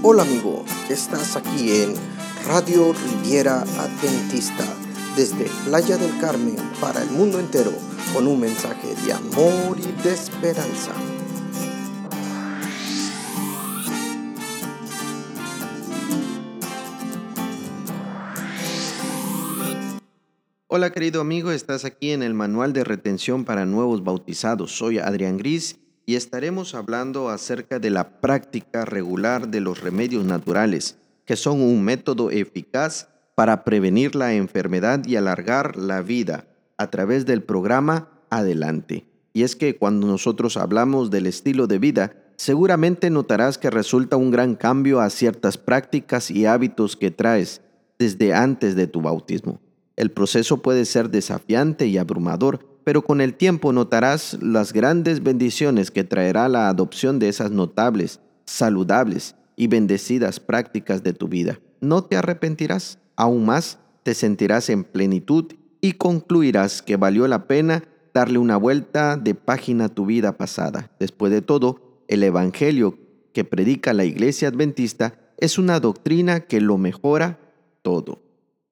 Hola amigo, estás aquí en Radio Riviera Adventista desde Playa del Carmen para el mundo entero con un mensaje de amor y de esperanza. Hola querido amigo, estás aquí en el Manual de Retención para Nuevos Bautizados. Soy Adrián Gris y estaremos hablando acerca de la práctica regular de los remedios naturales, que son un método eficaz para prevenir la enfermedad y alargar la vida a través del programa Adelante. Y es que cuando nosotros hablamos del estilo de vida, seguramente notarás que resulta un gran cambio a ciertas prácticas y hábitos que traes desde antes de tu bautismo. El proceso puede ser desafiante y abrumador, pero con el tiempo notarás las grandes bendiciones que traerá la adopción de esas notables, saludables y bendecidas prácticas de tu vida. No te arrepentirás, aún más te sentirás en plenitud y concluirás que valió la pena darle una vuelta de página a tu vida pasada. Después de todo, el Evangelio que predica la Iglesia Adventista es una doctrina que lo mejora todo.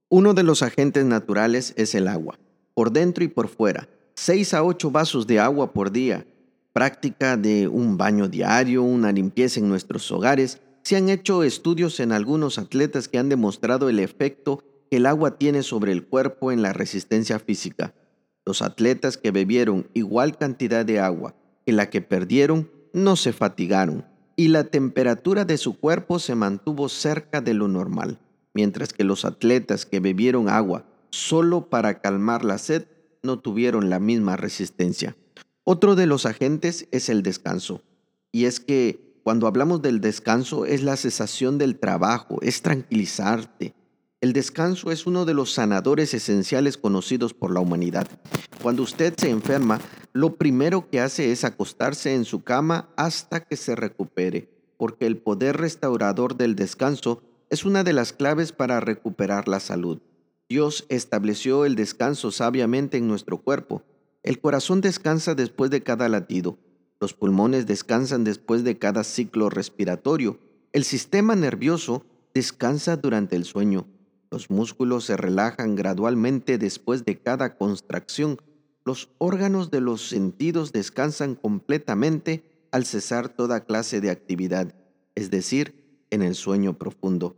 Uno de los agentes naturales es el agua, por dentro y por fuera. 6 a 8 vasos de agua por día, práctica de un baño diario, una limpieza en nuestros hogares. Se han hecho estudios en algunos atletas que han demostrado el efecto que el agua tiene sobre el cuerpo en la resistencia física. Los atletas que bebieron igual cantidad de agua que la que perdieron no se fatigaron y la temperatura de su cuerpo se mantuvo cerca de lo normal mientras que los atletas que bebieron agua solo para calmar la sed no tuvieron la misma resistencia. Otro de los agentes es el descanso. Y es que cuando hablamos del descanso es la cesación del trabajo, es tranquilizarte. El descanso es uno de los sanadores esenciales conocidos por la humanidad. Cuando usted se enferma, lo primero que hace es acostarse en su cama hasta que se recupere, porque el poder restaurador del descanso es una de las claves para recuperar la salud. Dios estableció el descanso sabiamente en nuestro cuerpo. El corazón descansa después de cada latido. Los pulmones descansan después de cada ciclo respiratorio. El sistema nervioso descansa durante el sueño. Los músculos se relajan gradualmente después de cada contracción. Los órganos de los sentidos descansan completamente al cesar toda clase de actividad, es decir, en el sueño profundo.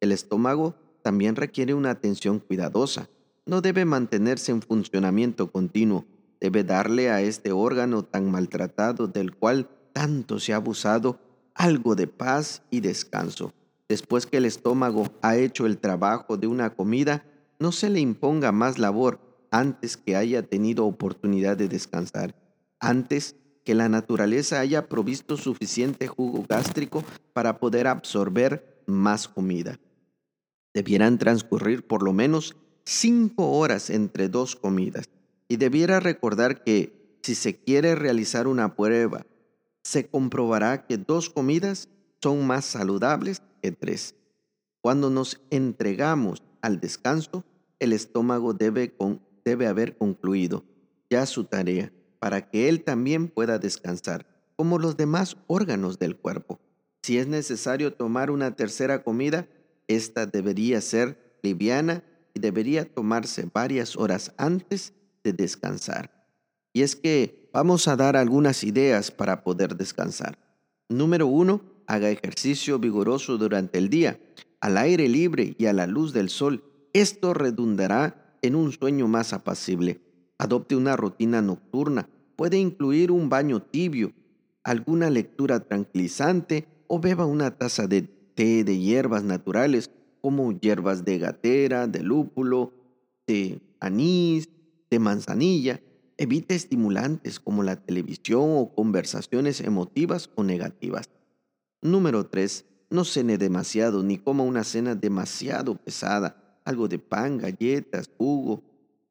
El estómago también requiere una atención cuidadosa. No debe mantenerse en funcionamiento continuo. Debe darle a este órgano tan maltratado del cual tanto se ha abusado algo de paz y descanso. Después que el estómago ha hecho el trabajo de una comida, no se le imponga más labor antes que haya tenido oportunidad de descansar. Antes que la naturaleza haya provisto suficiente jugo gástrico para poder absorber más comida. Debieran transcurrir por lo menos cinco horas entre dos comidas y debiera recordar que si se quiere realizar una prueba, se comprobará que dos comidas son más saludables que tres. Cuando nos entregamos al descanso, el estómago debe, debe haber concluido ya su tarea para que él también pueda descansar, como los demás órganos del cuerpo. Si es necesario tomar una tercera comida, esta debería ser liviana y debería tomarse varias horas antes de descansar. Y es que vamos a dar algunas ideas para poder descansar. Número uno, haga ejercicio vigoroso durante el día, al aire libre y a la luz del sol. Esto redundará en un sueño más apacible. Adopte una rutina nocturna Puede incluir un baño tibio, alguna lectura tranquilizante o beba una taza de té de hierbas naturales como hierbas de gatera, de lúpulo, de anís, de manzanilla. Evite estimulantes como la televisión o conversaciones emotivas o negativas. Número 3. No cene demasiado ni coma una cena demasiado pesada, algo de pan, galletas, jugo,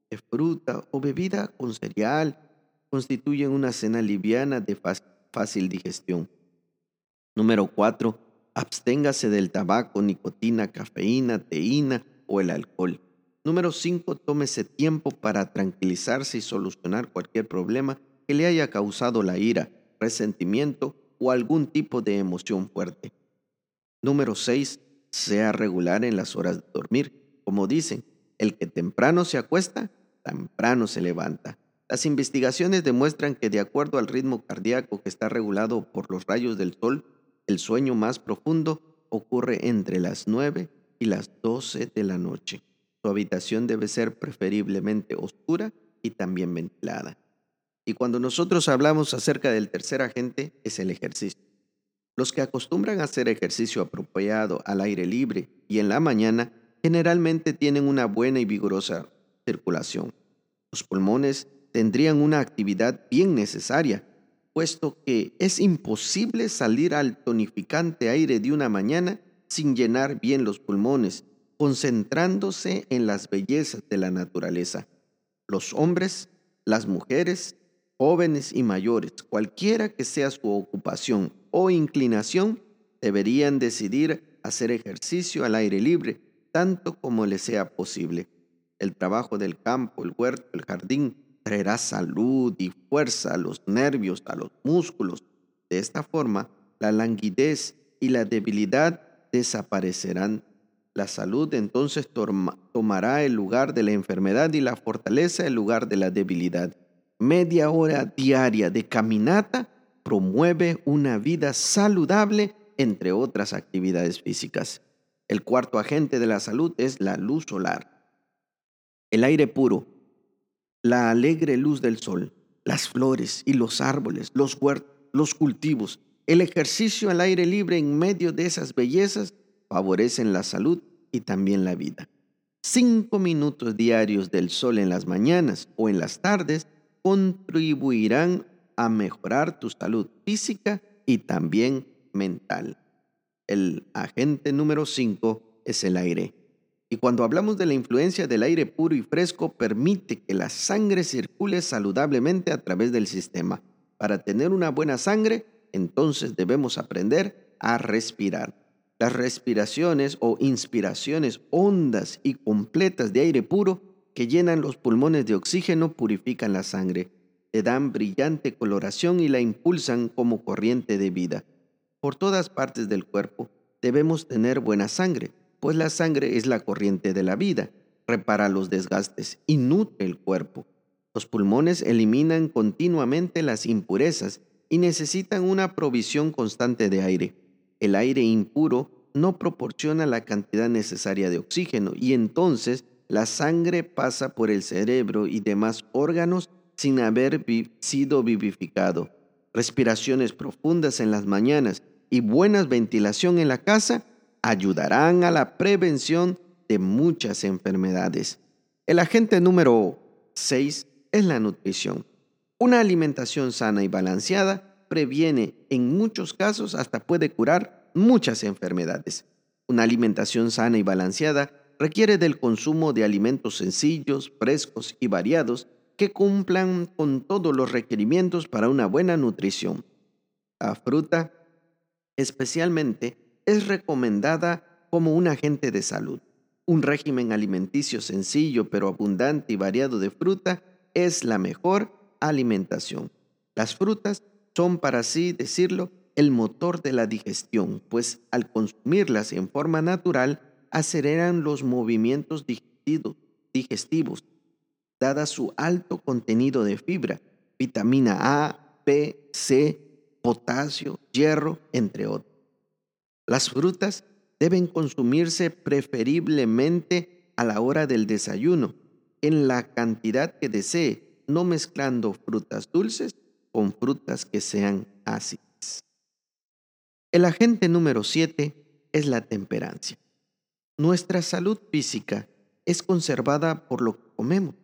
de fruta o bebida con cereal, constituyen una cena liviana de fácil digestión. Número 4. Absténgase del tabaco, nicotina, cafeína, teína o el alcohol. Número 5. Tómese tiempo para tranquilizarse y solucionar cualquier problema que le haya causado la ira, resentimiento o algún tipo de emoción fuerte. Número 6. Sea regular en las horas de dormir. Como dicen, el que temprano se acuesta, temprano se levanta. Las investigaciones demuestran que de acuerdo al ritmo cardíaco que está regulado por los rayos del sol, el sueño más profundo ocurre entre las 9 y las 12 de la noche. Su habitación debe ser preferiblemente oscura y también ventilada. Y cuando nosotros hablamos acerca del tercer agente, es el ejercicio. Los que acostumbran a hacer ejercicio apropiado al aire libre y en la mañana generalmente tienen una buena y vigorosa circulación. Los pulmones tendrían una actividad bien necesaria, puesto que es imposible salir al tonificante aire de una mañana sin llenar bien los pulmones, concentrándose en las bellezas de la naturaleza. Los hombres, las mujeres, jóvenes y mayores, cualquiera que sea su ocupación o inclinación, deberían decidir hacer ejercicio al aire libre, tanto como les sea posible. El trabajo del campo, el huerto, el jardín, traerá salud y fuerza a los nervios, a los músculos. De esta forma, la languidez y la debilidad desaparecerán. La salud entonces tomará el lugar de la enfermedad y la fortaleza el lugar de la debilidad. Media hora diaria de caminata promueve una vida saludable, entre otras actividades físicas. El cuarto agente de la salud es la luz solar. El aire puro, la alegre luz del sol, las flores y los árboles, los los cultivos, el ejercicio al aire libre en medio de esas bellezas favorecen la salud y también la vida. Cinco minutos diarios del sol en las mañanas o en las tardes contribuirán a mejorar tu salud física y también mental. El agente número cinco es el aire. Y cuando hablamos de la influencia del aire puro y fresco, permite que la sangre circule saludablemente a través del sistema. Para tener una buena sangre, entonces debemos aprender a respirar. Las respiraciones o inspiraciones hondas y completas de aire puro que llenan los pulmones de oxígeno purifican la sangre, le dan brillante coloración y la impulsan como corriente de vida. Por todas partes del cuerpo debemos tener buena sangre, pues la sangre es la corriente de la vida, repara los desgastes y nutre el cuerpo. Los pulmones eliminan continuamente las impurezas y necesitan una provisión constante de aire. El aire impuro no proporciona la cantidad necesaria de oxígeno y entonces la sangre pasa por el cerebro y demás órganos sin haber sido vivificado. Respiraciones profundas en las mañanas y buena ventilación en la casa ayudarán a la prevención de muchas enfermedades. El agente número 6 es la nutrición. Una alimentación sana y balanceada previene en muchos casos hasta puede curar muchas enfermedades. Una alimentación sana y balanceada requiere del consumo de alimentos sencillos, frescos y variados que cumplan con todos los requerimientos para una buena nutrición. La fruta, especialmente, es recomendada como un agente de salud. Un régimen alimenticio sencillo pero abundante y variado de fruta es la mejor alimentación. Las frutas son, para así decirlo, el motor de la digestión, pues al consumirlas en forma natural aceleran los movimientos digestivos, dada su alto contenido de fibra, vitamina A, P, C, potasio, hierro, entre otros. Las frutas deben consumirse preferiblemente a la hora del desayuno, en la cantidad que desee, no mezclando frutas dulces con frutas que sean ácidas. El agente número 7 es la temperancia. Nuestra salud física es conservada por lo que comemos.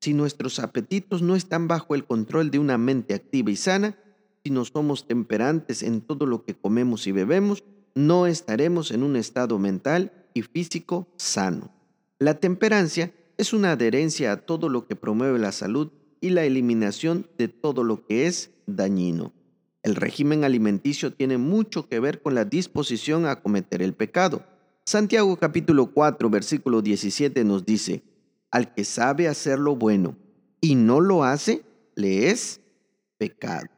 Si nuestros apetitos no están bajo el control de una mente activa y sana, si no somos temperantes en todo lo que comemos y bebemos, no estaremos en un estado mental y físico sano. La temperancia es una adherencia a todo lo que promueve la salud y la eliminación de todo lo que es dañino. El régimen alimenticio tiene mucho que ver con la disposición a cometer el pecado. Santiago capítulo 4 versículo 17 nos dice, al que sabe hacer lo bueno y no lo hace, le es pecado.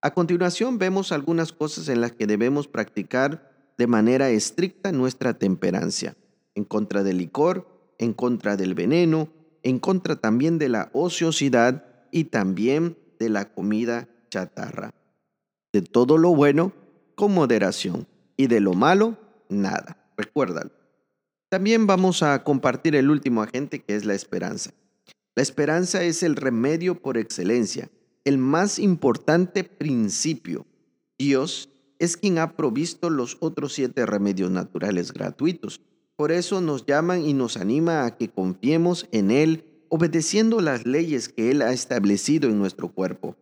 A continuación vemos algunas cosas en las que debemos practicar de manera estricta nuestra temperancia, en contra del licor, en contra del veneno, en contra también de la ociosidad y también de la comida chatarra. De todo lo bueno, con moderación, y de lo malo, nada. Recuérdalo. También vamos a compartir el último agente que es la esperanza. La esperanza es el remedio por excelencia, el más importante principio. Dios es quien ha provisto los otros siete remedios naturales gratuitos. Por eso nos llaman y nos anima a que confiemos en Él, obedeciendo las leyes que Él ha establecido en nuestro cuerpo.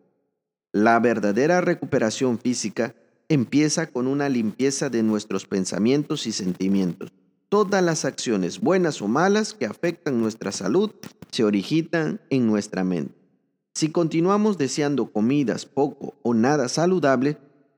La verdadera recuperación física empieza con una limpieza de nuestros pensamientos y sentimientos. Todas las acciones, buenas o malas, que afectan nuestra salud, se originan en nuestra mente. Si continuamos deseando comidas poco o nada saludable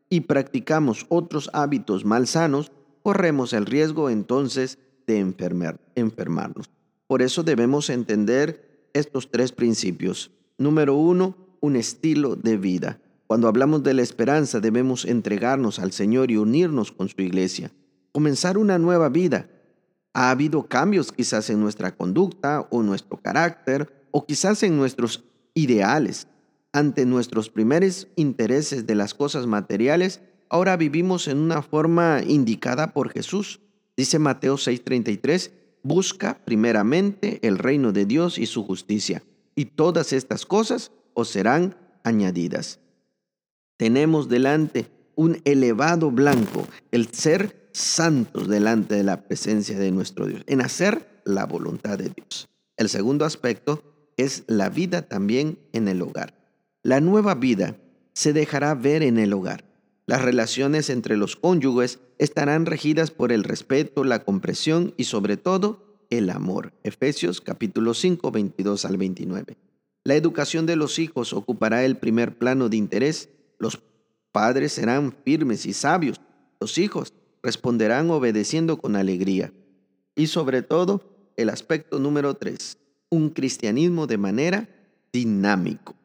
y practicamos otros hábitos malsanos, corremos el riesgo entonces de enfermar, enfermarnos. Por eso debemos entender estos tres principios. Número uno, un estilo de vida. Cuando hablamos de la esperanza debemos entregarnos al Señor y unirnos con su iglesia. Comenzar una nueva vida ha habido cambios quizás en nuestra conducta o nuestro carácter o quizás en nuestros ideales. Ante nuestros primeros intereses de las cosas materiales, ahora vivimos en una forma indicada por Jesús. Dice Mateo 6:33, busca primeramente el reino de Dios y su justicia, y todas estas cosas os serán añadidas. Tenemos delante un elevado blanco, el ser santos delante de la presencia de nuestro Dios, en hacer la voluntad de Dios. El segundo aspecto es la vida también en el hogar. La nueva vida se dejará ver en el hogar. Las relaciones entre los cónyuges estarán regidas por el respeto, la comprensión y sobre todo el amor. Efesios capítulo 5, 22 al 29. La educación de los hijos ocupará el primer plano de interés. Los padres serán firmes y sabios. Los hijos responderán obedeciendo con alegría. Y sobre todo, el aspecto número tres, un cristianismo de manera dinámico.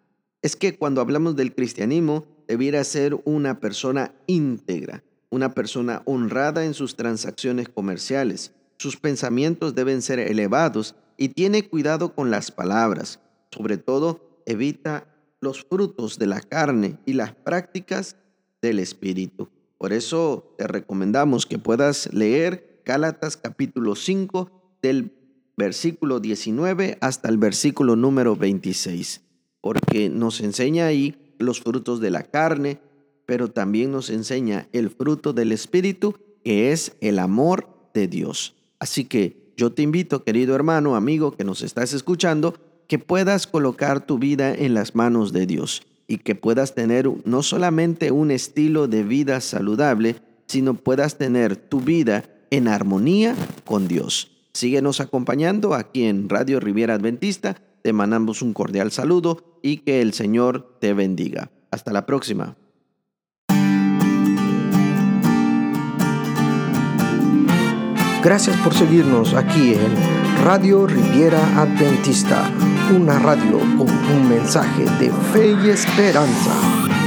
Es que cuando hablamos del cristianismo, debiera ser una persona íntegra, una persona honrada en sus transacciones comerciales. Sus pensamientos deben ser elevados y tiene cuidado con las palabras. Sobre todo, evita los frutos de la carne y las prácticas del espíritu. Por eso te recomendamos que puedas leer Gálatas capítulo 5 del versículo 19 hasta el versículo número 26, porque nos enseña ahí los frutos de la carne, pero también nos enseña el fruto del Espíritu, que es el amor de Dios. Así que yo te invito, querido hermano, amigo que nos estás escuchando, que puedas colocar tu vida en las manos de Dios y que puedas tener no solamente un estilo de vida saludable, sino puedas tener tu vida en armonía con Dios. Síguenos acompañando aquí en Radio Riviera Adventista. Te mandamos un cordial saludo y que el Señor te bendiga. Hasta la próxima. Gracias por seguirnos aquí en Radio Riviera Adventista una radio con un mensaje de fe y esperanza.